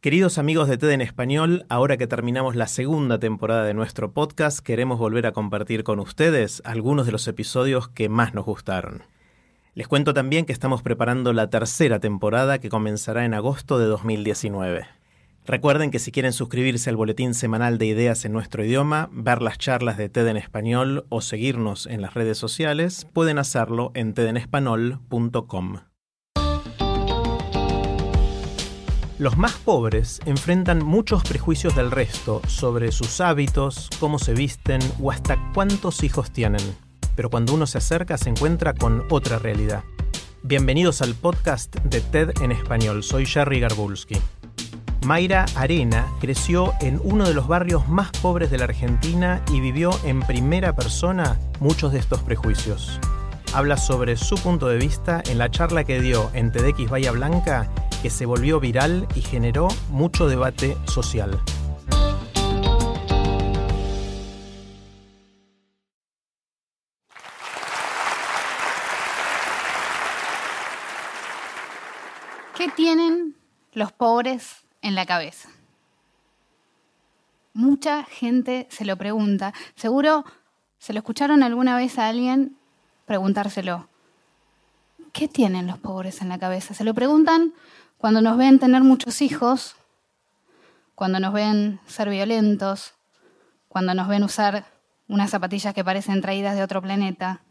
Queridos amigos de TED en español, ahora que terminamos la segunda temporada de nuestro podcast, queremos volver a compartir con ustedes algunos de los episodios que más nos gustaron. Les cuento también que estamos preparando la tercera temporada que comenzará en agosto de 2019. Recuerden que si quieren suscribirse al boletín semanal de ideas en nuestro idioma, ver las charlas de TED en español o seguirnos en las redes sociales, pueden hacerlo en tedenespanol.com. Los más pobres enfrentan muchos prejuicios del resto sobre sus hábitos, cómo se visten o hasta cuántos hijos tienen. Pero cuando uno se acerca se encuentra con otra realidad. Bienvenidos al podcast de TED en español. Soy Jerry Garbulski. Mayra Arena creció en uno de los barrios más pobres de la Argentina y vivió en primera persona muchos de estos prejuicios. Habla sobre su punto de vista en la charla que dio en TEDx Bahía Blanca que se volvió viral y generó mucho debate social. ¿Qué tienen los pobres en la cabeza? Mucha gente se lo pregunta. Seguro se lo escucharon alguna vez a alguien preguntárselo. ¿Qué tienen los pobres en la cabeza? Se lo preguntan cuando nos ven tener muchos hijos, cuando nos ven ser violentos, cuando nos ven usar unas zapatillas que parecen traídas de otro planeta.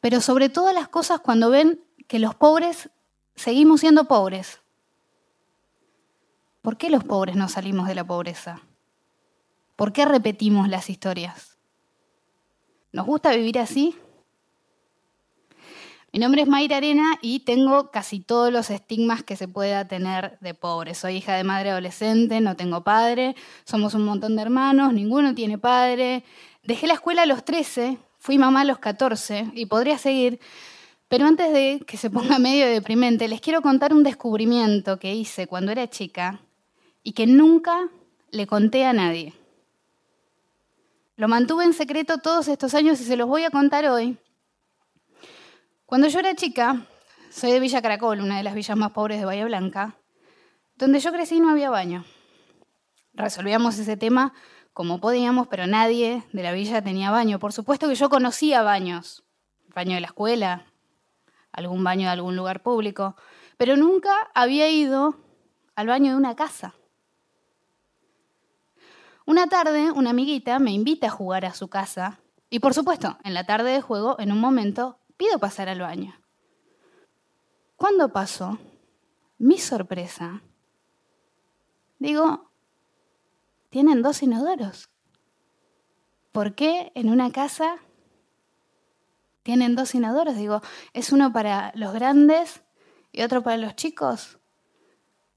Pero sobre todas las cosas cuando ven que los pobres seguimos siendo pobres. ¿Por qué los pobres no salimos de la pobreza? ¿Por qué repetimos las historias? ¿Nos gusta vivir así? Mi nombre es Mayra Arena y tengo casi todos los estigmas que se pueda tener de pobre. Soy hija de madre adolescente, no tengo padre, somos un montón de hermanos, ninguno tiene padre. Dejé la escuela a los 13, fui mamá a los 14 y podría seguir. Pero antes de que se ponga medio deprimente, les quiero contar un descubrimiento que hice cuando era chica y que nunca le conté a nadie. Lo mantuve en secreto todos estos años y se los voy a contar hoy cuando yo era chica, soy de Villa Caracol, una de las villas más pobres de Bahía Blanca, donde yo crecí no había baño. Resolvíamos ese tema como podíamos, pero nadie de la villa tenía baño. Por supuesto que yo conocía baños, baño de la escuela, algún baño de algún lugar público, pero nunca había ido al baño de una casa. Una tarde, una amiguita me invita a jugar a su casa y por supuesto, en la tarde de juego, en un momento, pido pasar al baño. ¿Cuándo pasó? Mi sorpresa. Digo, tienen dos inodoros. ¿Por qué en una casa tienen dos inodoros? Digo, ¿es uno para los grandes y otro para los chicos?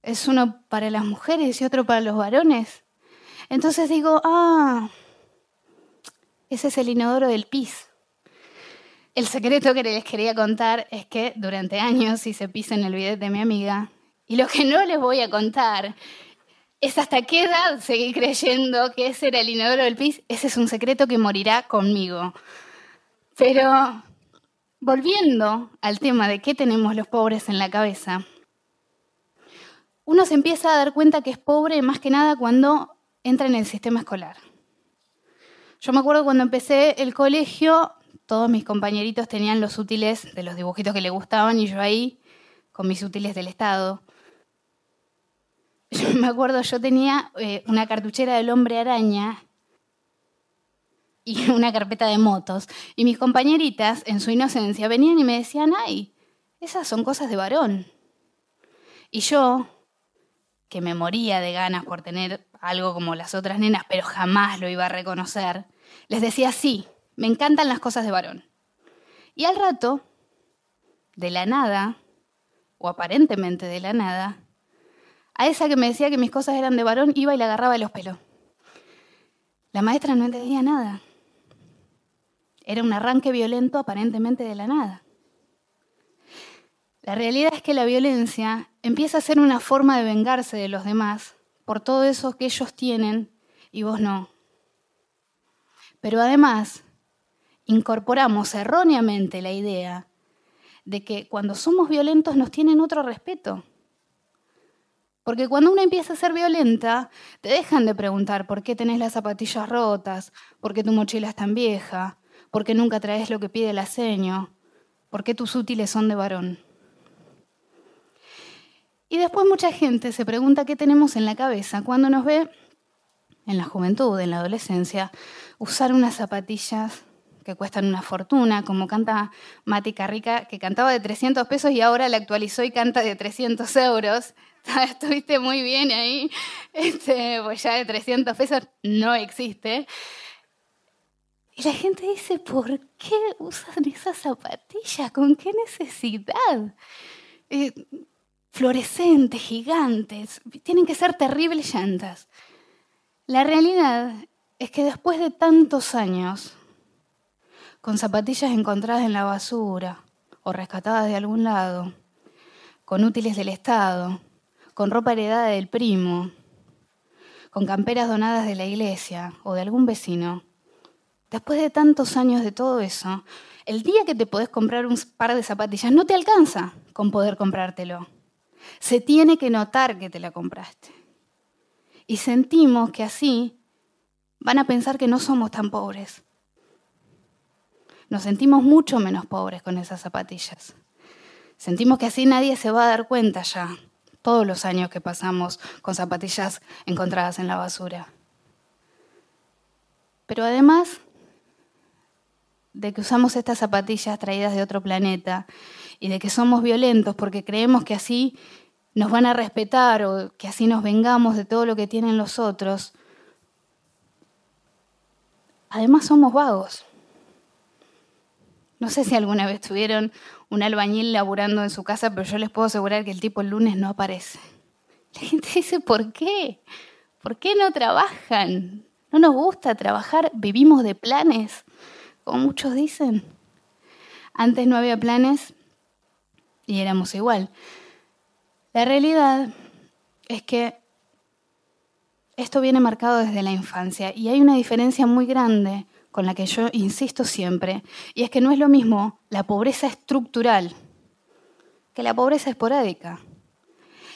¿Es uno para las mujeres y otro para los varones? Entonces digo, ah, ese es el inodoro del pis. El secreto que les quería contar es que durante años hice pis en el bidet de mi amiga. Y lo que no les voy a contar es hasta qué edad seguí creyendo que ese era el inodoro del pis. Ese es un secreto que morirá conmigo. Pero volviendo al tema de qué tenemos los pobres en la cabeza, uno se empieza a dar cuenta que es pobre más que nada cuando entra en el sistema escolar. Yo me acuerdo cuando empecé el colegio, todos mis compañeritos tenían los útiles de los dibujitos que le gustaban y yo ahí con mis útiles del Estado. Yo me acuerdo, yo tenía eh, una cartuchera del hombre araña y una carpeta de motos. Y mis compañeritas, en su inocencia, venían y me decían, ay, esas son cosas de varón. Y yo, que me moría de ganas por tener algo como las otras nenas, pero jamás lo iba a reconocer, les decía, sí, me encantan las cosas de varón. Y al rato, de la nada, o aparentemente de la nada, a esa que me decía que mis cosas eran de varón iba y le agarraba los pelos. La maestra no entendía nada. Era un arranque violento aparentemente de la nada. La realidad es que la violencia empieza a ser una forma de vengarse de los demás por todo eso que ellos tienen y vos no. Pero además, incorporamos erróneamente la idea de que cuando somos violentos nos tienen otro respeto. Porque cuando uno empieza a ser violenta, te dejan de preguntar por qué tenés las zapatillas rotas, por qué tu mochila es tan vieja, por qué nunca traes lo que pide el aceño, por qué tus útiles son de varón. Y después mucha gente se pregunta qué tenemos en la cabeza cuando nos ve en la juventud, en la adolescencia, usar unas zapatillas que cuestan una fortuna, como canta Mati Carrica, que cantaba de 300 pesos y ahora la actualizó y canta de 300 euros. Estuviste muy bien ahí, este, pues ya de 300 pesos no existe. Y la gente dice, ¿por qué usan esas zapatillas? ¿Con qué necesidad? Eh, fluorescentes, gigantes, tienen que ser terribles llantas. La realidad es que después de tantos años, con zapatillas encontradas en la basura o rescatadas de algún lado, con útiles del Estado, con ropa heredada del primo, con camperas donadas de la iglesia o de algún vecino, después de tantos años de todo eso, el día que te podés comprar un par de zapatillas no te alcanza con poder comprártelo. Se tiene que notar que te la compraste. Y sentimos que así van a pensar que no somos tan pobres. Nos sentimos mucho menos pobres con esas zapatillas. Sentimos que así nadie se va a dar cuenta ya, todos los años que pasamos con zapatillas encontradas en la basura. Pero además de que usamos estas zapatillas traídas de otro planeta y de que somos violentos porque creemos que así nos van a respetar o que así nos vengamos de todo lo que tienen los otros, además somos vagos. No sé si alguna vez tuvieron un albañil laburando en su casa, pero yo les puedo asegurar que el tipo el lunes no aparece. La gente dice, ¿por qué? ¿Por qué no trabajan? No nos gusta trabajar, vivimos de planes, como muchos dicen. Antes no había planes y éramos igual. La realidad es que esto viene marcado desde la infancia y hay una diferencia muy grande con la que yo insisto siempre, y es que no es lo mismo la pobreza estructural que la pobreza esporádica.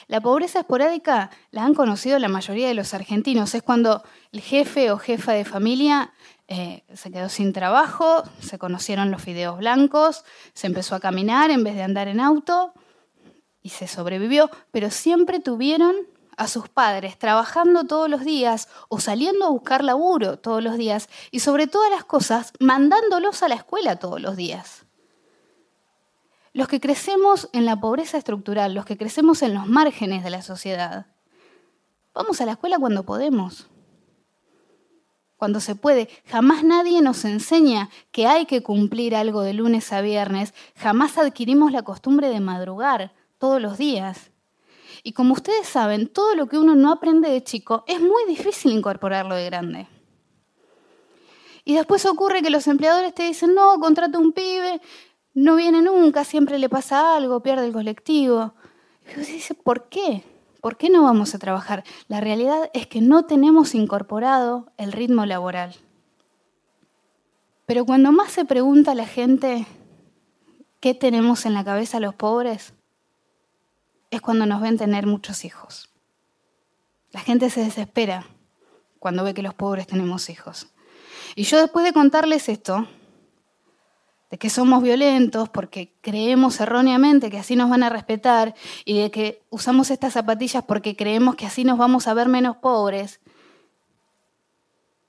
La pobreza esporádica la han conocido la mayoría de los argentinos. Es cuando el jefe o jefa de familia eh, se quedó sin trabajo, se conocieron los fideos blancos, se empezó a caminar en vez de andar en auto y se sobrevivió, pero siempre tuvieron a sus padres trabajando todos los días o saliendo a buscar laburo todos los días y sobre todas las cosas mandándolos a la escuela todos los días. Los que crecemos en la pobreza estructural, los que crecemos en los márgenes de la sociedad, vamos a la escuela cuando podemos, cuando se puede. Jamás nadie nos enseña que hay que cumplir algo de lunes a viernes, jamás adquirimos la costumbre de madrugar todos los días. Y como ustedes saben, todo lo que uno no aprende de chico es muy difícil incorporarlo de grande. Y después ocurre que los empleadores te dicen, no, contrata un pibe, no viene nunca, siempre le pasa algo, pierde el colectivo. Y usted dice, ¿por qué? ¿Por qué no vamos a trabajar? La realidad es que no tenemos incorporado el ritmo laboral. Pero cuando más se pregunta a la gente qué tenemos en la cabeza los pobres, es cuando nos ven tener muchos hijos. La gente se desespera cuando ve que los pobres tenemos hijos. Y yo después de contarles esto, de que somos violentos porque creemos erróneamente que así nos van a respetar y de que usamos estas zapatillas porque creemos que así nos vamos a ver menos pobres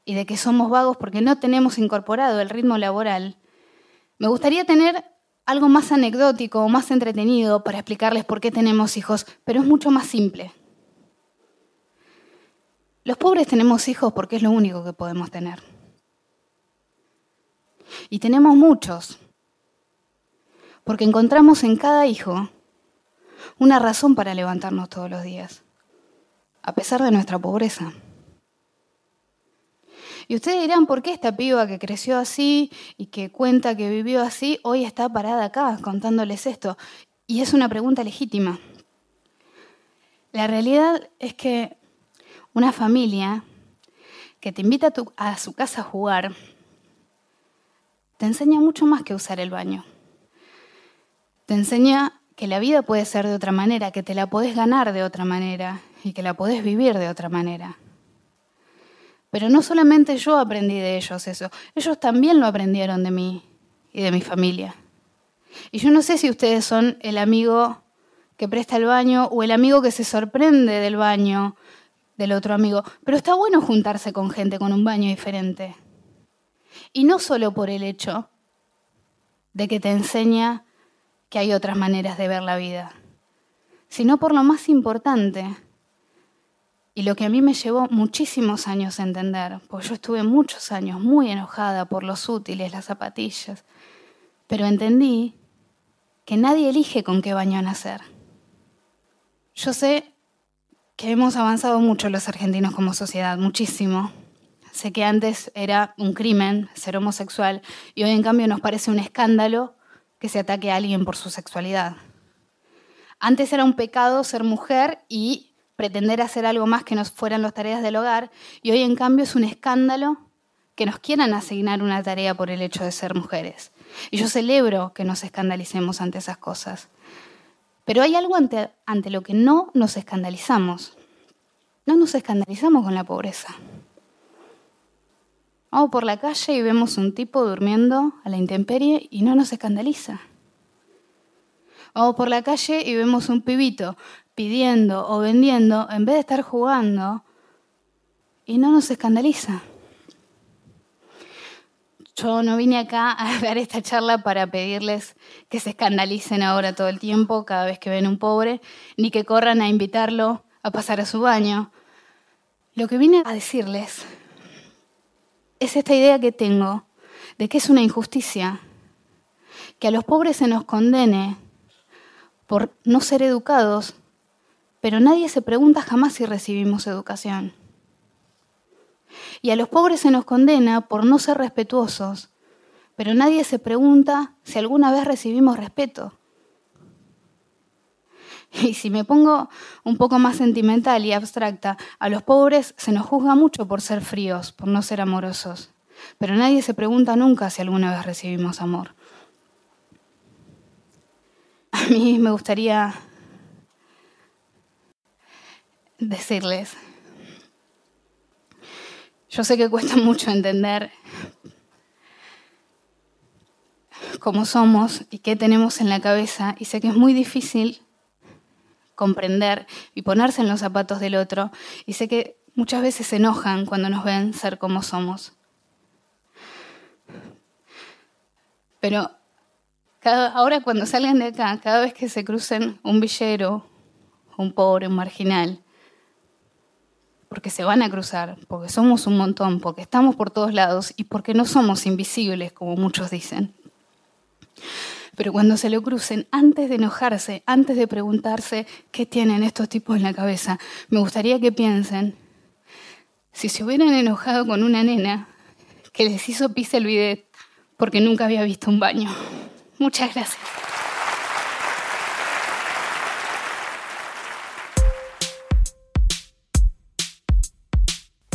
y de que somos vagos porque no tenemos incorporado el ritmo laboral, me gustaría tener algo más anecdótico o más entretenido para explicarles por qué tenemos hijos, pero es mucho más simple. Los pobres tenemos hijos porque es lo único que podemos tener. Y tenemos muchos, porque encontramos en cada hijo una razón para levantarnos todos los días, a pesar de nuestra pobreza. Y ustedes dirán, ¿por qué esta piba que creció así y que cuenta que vivió así, hoy está parada acá contándoles esto? Y es una pregunta legítima. La realidad es que una familia que te invita a, su casa a jugar te enseña mucho más que usar el baño. Te enseña que la vida puede ser de otra manera, que te la podés ganar de otra manera y que la podés vivir de otra manera. Pero no solamente yo aprendí de ellos eso, ellos también lo aprendieron de mí y de mi familia. Y yo no sé si ustedes son el amigo que presta el baño o el amigo que se sorprende del baño del otro amigo, pero está bueno juntarse con gente con un baño diferente. Y no solo por el hecho de que te enseña que hay otras maneras de ver la vida, sino por lo más importante, y lo que a mí me llevó muchísimos años a entender, porque yo estuve muchos años muy enojada por los útiles, las zapatillas, pero entendí que nadie elige con qué baño nacer. Yo sé que hemos avanzado mucho los argentinos como sociedad, muchísimo. Sé que antes era un crimen ser homosexual y hoy en cambio nos parece un escándalo que se ataque a alguien por su sexualidad. Antes era un pecado ser mujer y pretender hacer algo más que nos fueran las tareas del hogar, y hoy en cambio es un escándalo que nos quieran asignar una tarea por el hecho de ser mujeres. Y yo celebro que nos escandalicemos ante esas cosas. Pero hay algo ante, ante lo que no nos escandalizamos. No nos escandalizamos con la pobreza. Vamos por la calle y vemos un tipo durmiendo a la intemperie y no nos escandaliza. Vamos por la calle y vemos un pibito pidiendo o vendiendo en vez de estar jugando y no nos escandaliza. Yo no vine acá a dar esta charla para pedirles que se escandalicen ahora todo el tiempo cada vez que ven un pobre, ni que corran a invitarlo a pasar a su baño. Lo que vine a decirles es esta idea que tengo de que es una injusticia que a los pobres se nos condene por no ser educados pero nadie se pregunta jamás si recibimos educación. Y a los pobres se nos condena por no ser respetuosos, pero nadie se pregunta si alguna vez recibimos respeto. Y si me pongo un poco más sentimental y abstracta, a los pobres se nos juzga mucho por ser fríos, por no ser amorosos, pero nadie se pregunta nunca si alguna vez recibimos amor. A mí me gustaría decirles, yo sé que cuesta mucho entender cómo somos y qué tenemos en la cabeza y sé que es muy difícil comprender y ponerse en los zapatos del otro y sé que muchas veces se enojan cuando nos ven ser como somos. Pero ahora cuando salgan de acá, cada vez que se crucen un villero, un pobre, un marginal, porque se van a cruzar, porque somos un montón, porque estamos por todos lados y porque no somos invisibles, como muchos dicen. Pero cuando se lo crucen, antes de enojarse, antes de preguntarse qué tienen estos tipos en la cabeza, me gustaría que piensen, si se hubieran enojado con una nena que les hizo pis el bidet porque nunca había visto un baño. Muchas gracias.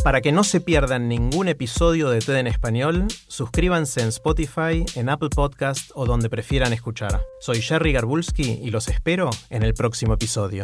Para que no se pierdan ningún episodio de TED en español, suscríbanse en Spotify, en Apple Podcast o donde prefieran escuchar. Soy Jerry Garbulski y los espero en el próximo episodio.